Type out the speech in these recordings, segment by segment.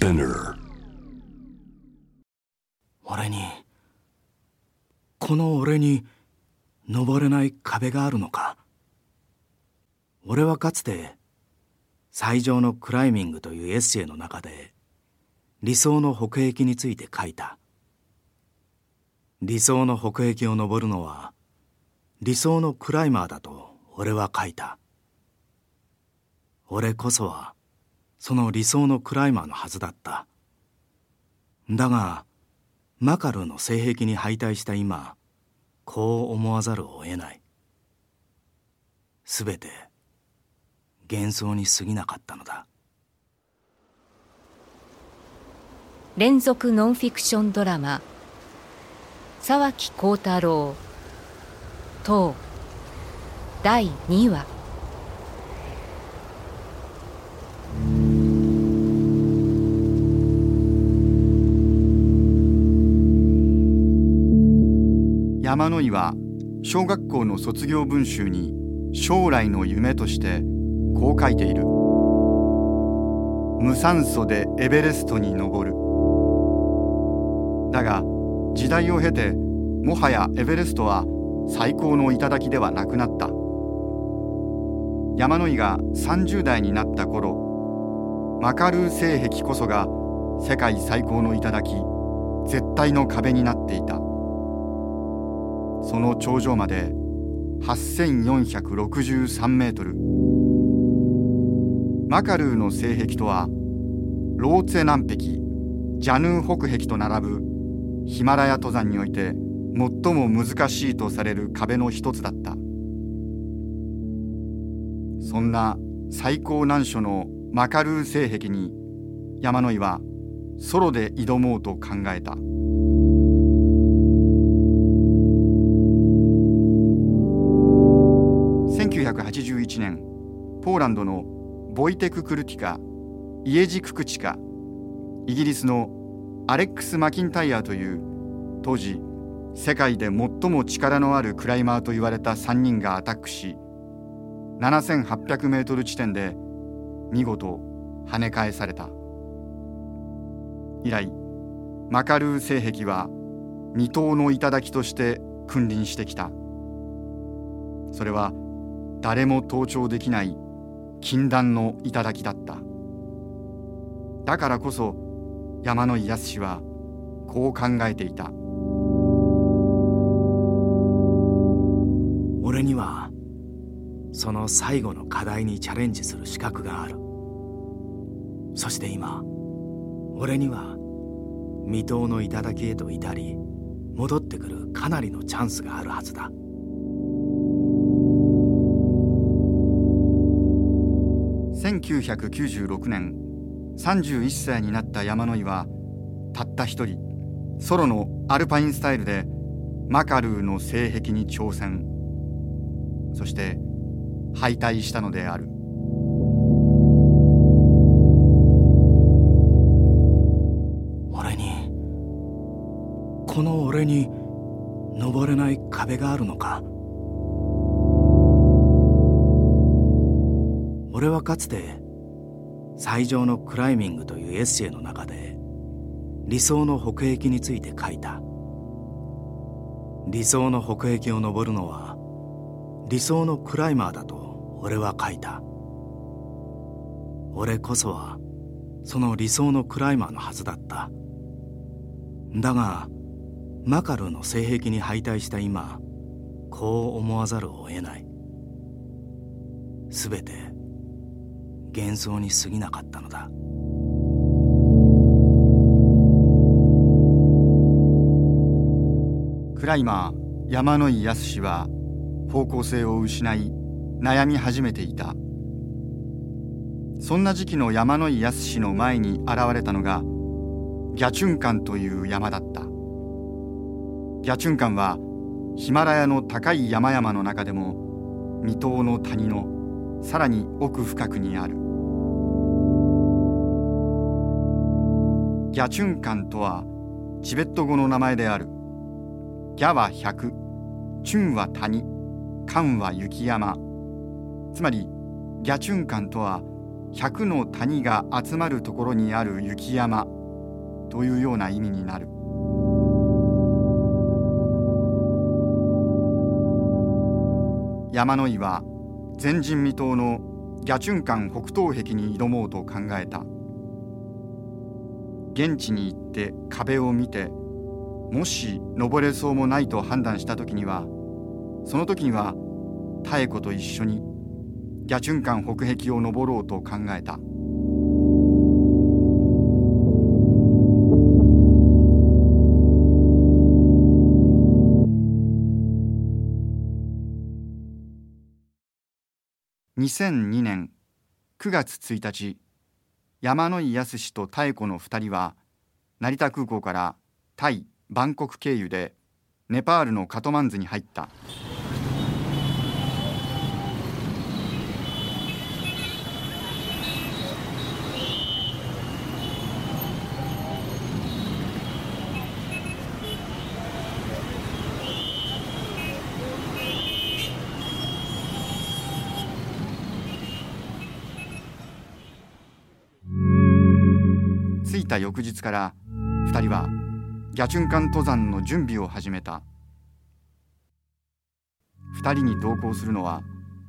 Spinner 俺にこの俺に登れない壁があるのか？俺はかつて最上のクライミングというエッセイの中で理想の北壁について書いた。理想の北壁を登るのは理想のクライマーだと俺は書いた。俺こそはその理想のクライマーのはずだった。だがマカルーの性癖に敗退した今こう思わざるを得ない。すべて幻想に過ぎなかったのだ。連続ノンフィクションドラマ沢木幸太郎等第2話。山野井は小学校の卒業文集に将来の夢としてこう書いている「無酸素でエベレストに登る」だが時代を経てもはやエベレストは最高の頂ではなくなった。山野井が30代になった頃マカルー性壁こそが世界最高の頂絶対の壁になっていた。その頂上まで8463メートル。マカルーの性壁とはローツェ南壁ジャヌー北壁と並ぶヒマラヤ登山において最も難しいとされる壁の一つだった。そんな最高難所のマカルー性壁に山野井はソロで挑もうと考えた。ポーランドのボイテク・クルティカイエジ・ククチカイギリスのアレックス・マキンタイヤーという当時世界で最も力のあるクライマーと言われた3人がアタックし7800メートル地点で見事跳ね返された。以来マカルー性壁は未踏の頂として君臨してきた。それは誰も登頂できない禁断の頂だった。だからこそ山野井康はこう考えていた。俺にはその最後の課題にチャレンジする資格がある。そして今俺には未踏の頂へと至り戻ってくるかなりのチャンスがあるはずだ。1996年31歳になった山野井はたった一人ソロのアルパインスタイルでマカルーの性癖に挑戦。そして敗退したのである。俺にこの俺に登れない壁があるのか？俺はかつて最上のクライミングというエッセイの中で理想の北壁について書いた。理想の北壁を登るのは理想のクライマーだと俺は書いた。俺こそはその理想のクライマーのはずだった。だがマカルーの性癖に敗退した今こう思わざるを得ない。すべて幻想に過ぎなかったのだ。クライマー山野井康は方向性を失い悩み始めていた。そんな時期の山野井康の前に現れたのがギャチュンカンという山だった。ギャチュンカンはヒマラヤの高い山々の中でも未踏の谷のさらに奥深くにある。ギャチュンカンとはチベット語の名前である。ギャは百チュンは谷カンは雪山。つまりギャチュンカンとは百の谷が集まるところにある雪山。というような意味になる。山の井は前人未到のギャチュンカン北東壁に挑もうと考えた。現地に行って壁を見てもし登れそうもないと判断した時にはその時には妙子と一緒にギャチュンカン北壁を登ろうと考えた。2002年9月1日山野井康と妙子の2人は成田空港からタイバンコク経由でネパールのカトマンズに入った。着いた翌日から2人はギャチュンカン登山の準備を始めた。2人に同行するのは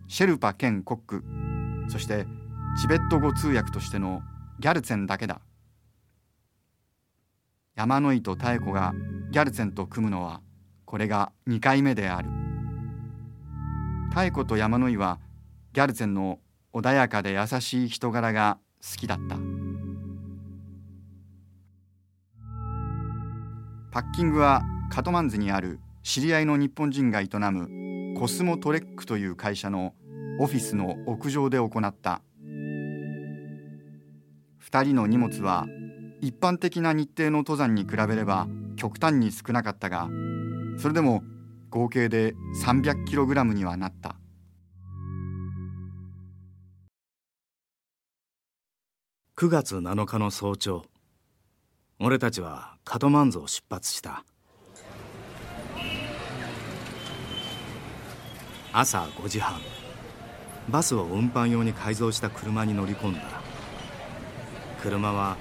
シェルパ兼コックそしてチベット語通訳としてのギャルツェンだけだ。山野井と妙子がギャルツェンと組むのはこれが2回目である。妙子と山野井はギャルツェンの穏やかで優しい人柄が好きだった。パッキングはカトマンズにある知り合いの日本人が営むコスモトレックという会社のオフィスの屋上で行った。2人の荷物は一般的な日程の登山に比べれば極端に少なかったがそれでも合計で 300kg にはなった。9月7日の早朝。俺たちはカトマンズを出発した。朝5時半。バスを運搬用に改造した車に乗り込んだ。車は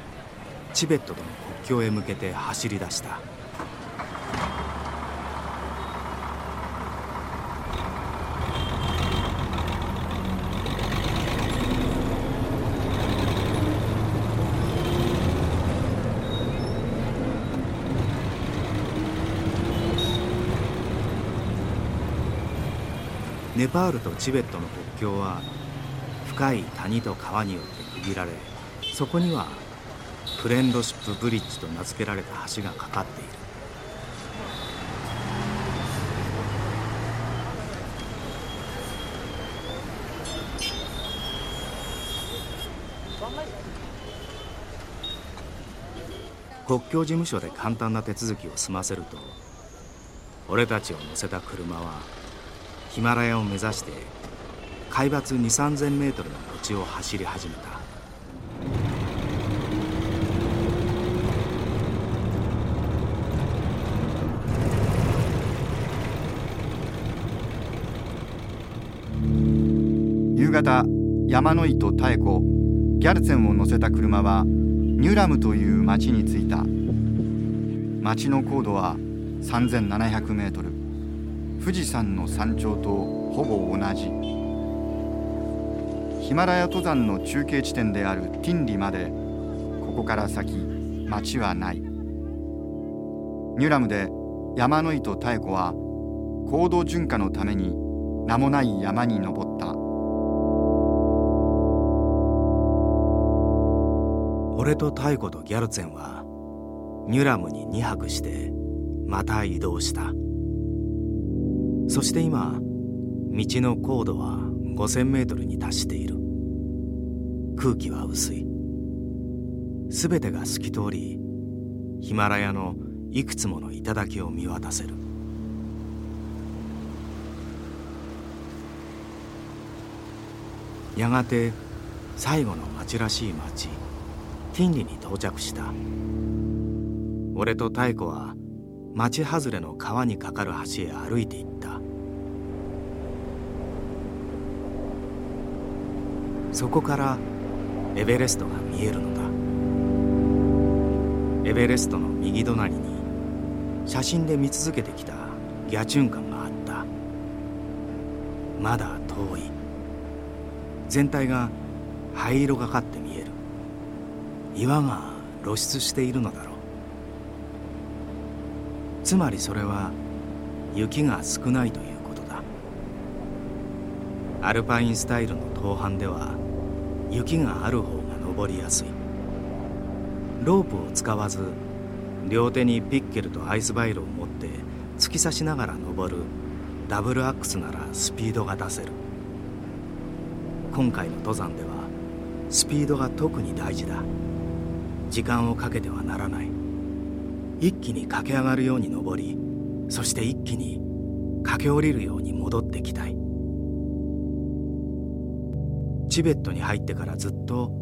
チベットとの国境へ向けて走り出した。ネパールとチベットの国境は深い谷と川によって区切られそこにはフレンドシップブリッジと名付けられた橋がかかっている。国境事務所で簡単な手続きを済ませると俺たちを乗せた車はヒマラヤを目指して海抜2 3 0 0 0メートルの土地を走り始めた。夕方山野井と妙子ギャルツェンを乗せた車はニュラムという町に着いた。町の高度は3700メートル。富士山の山頂とほぼ同じ。ヒマラヤ登山の中継地点であるティンリまでここから先町はない。ニュラムで山野井と妙子は高度循化のために名もない山に登った。俺と妙子とギャルツェンはニュラムに2泊してまた移動した。そして今道の高度は5,000メートルに達している。空気は薄い。全てが透き通りヒマラヤのいくつもの頂を見渡せる。やがて最後の町らしい町ティンリに到着した。俺と妙子は町外れの川に架かる橋へ歩いていった。そこからエベレストが見えるのだ。エベレストの右隣に写真で見続けてきたギャチュンカンがあった。まだ遠い。全体が灰色がかって見える。岩が露出しているのだろう。つまりそれは雪が少ないということだ。アルパインスタイルの登攀では雪がある方が登りやすい。ロープを使わず両手にピッケルとアイスバイルを持って突き刺しながら登るダブルアックスならスピードが出せる。今回の登山ではスピードが特に大事だ。時間をかけてはならない。一気に駆け上がるように登りそして一気に駆け下りるように戻ってきたい。チベットに入ってからずっと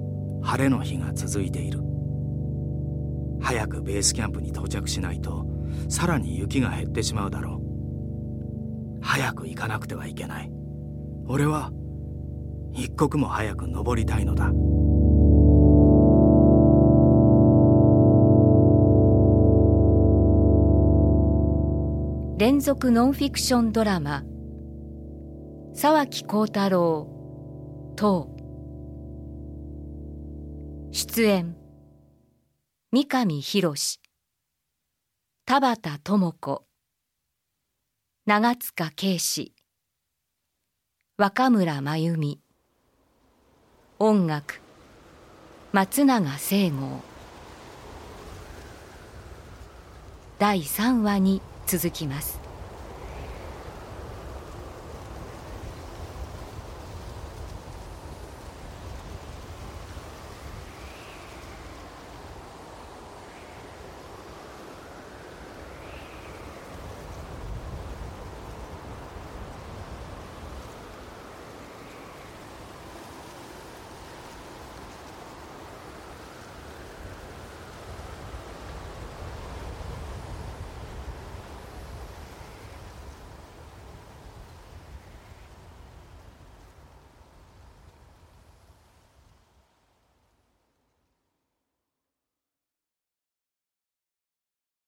晴れの日が続いている。早くベースキャンプに到着しないとさらに雪が減ってしまうだろう。早く行かなくてはいけない。俺は一刻も早く登りたいのだ。連続ノンフィクションドラマ。沢木幸太郎。等出演。三上博田畑智子。長塚圭史。若村真由美。音楽。松永聖剛第3話に続きます。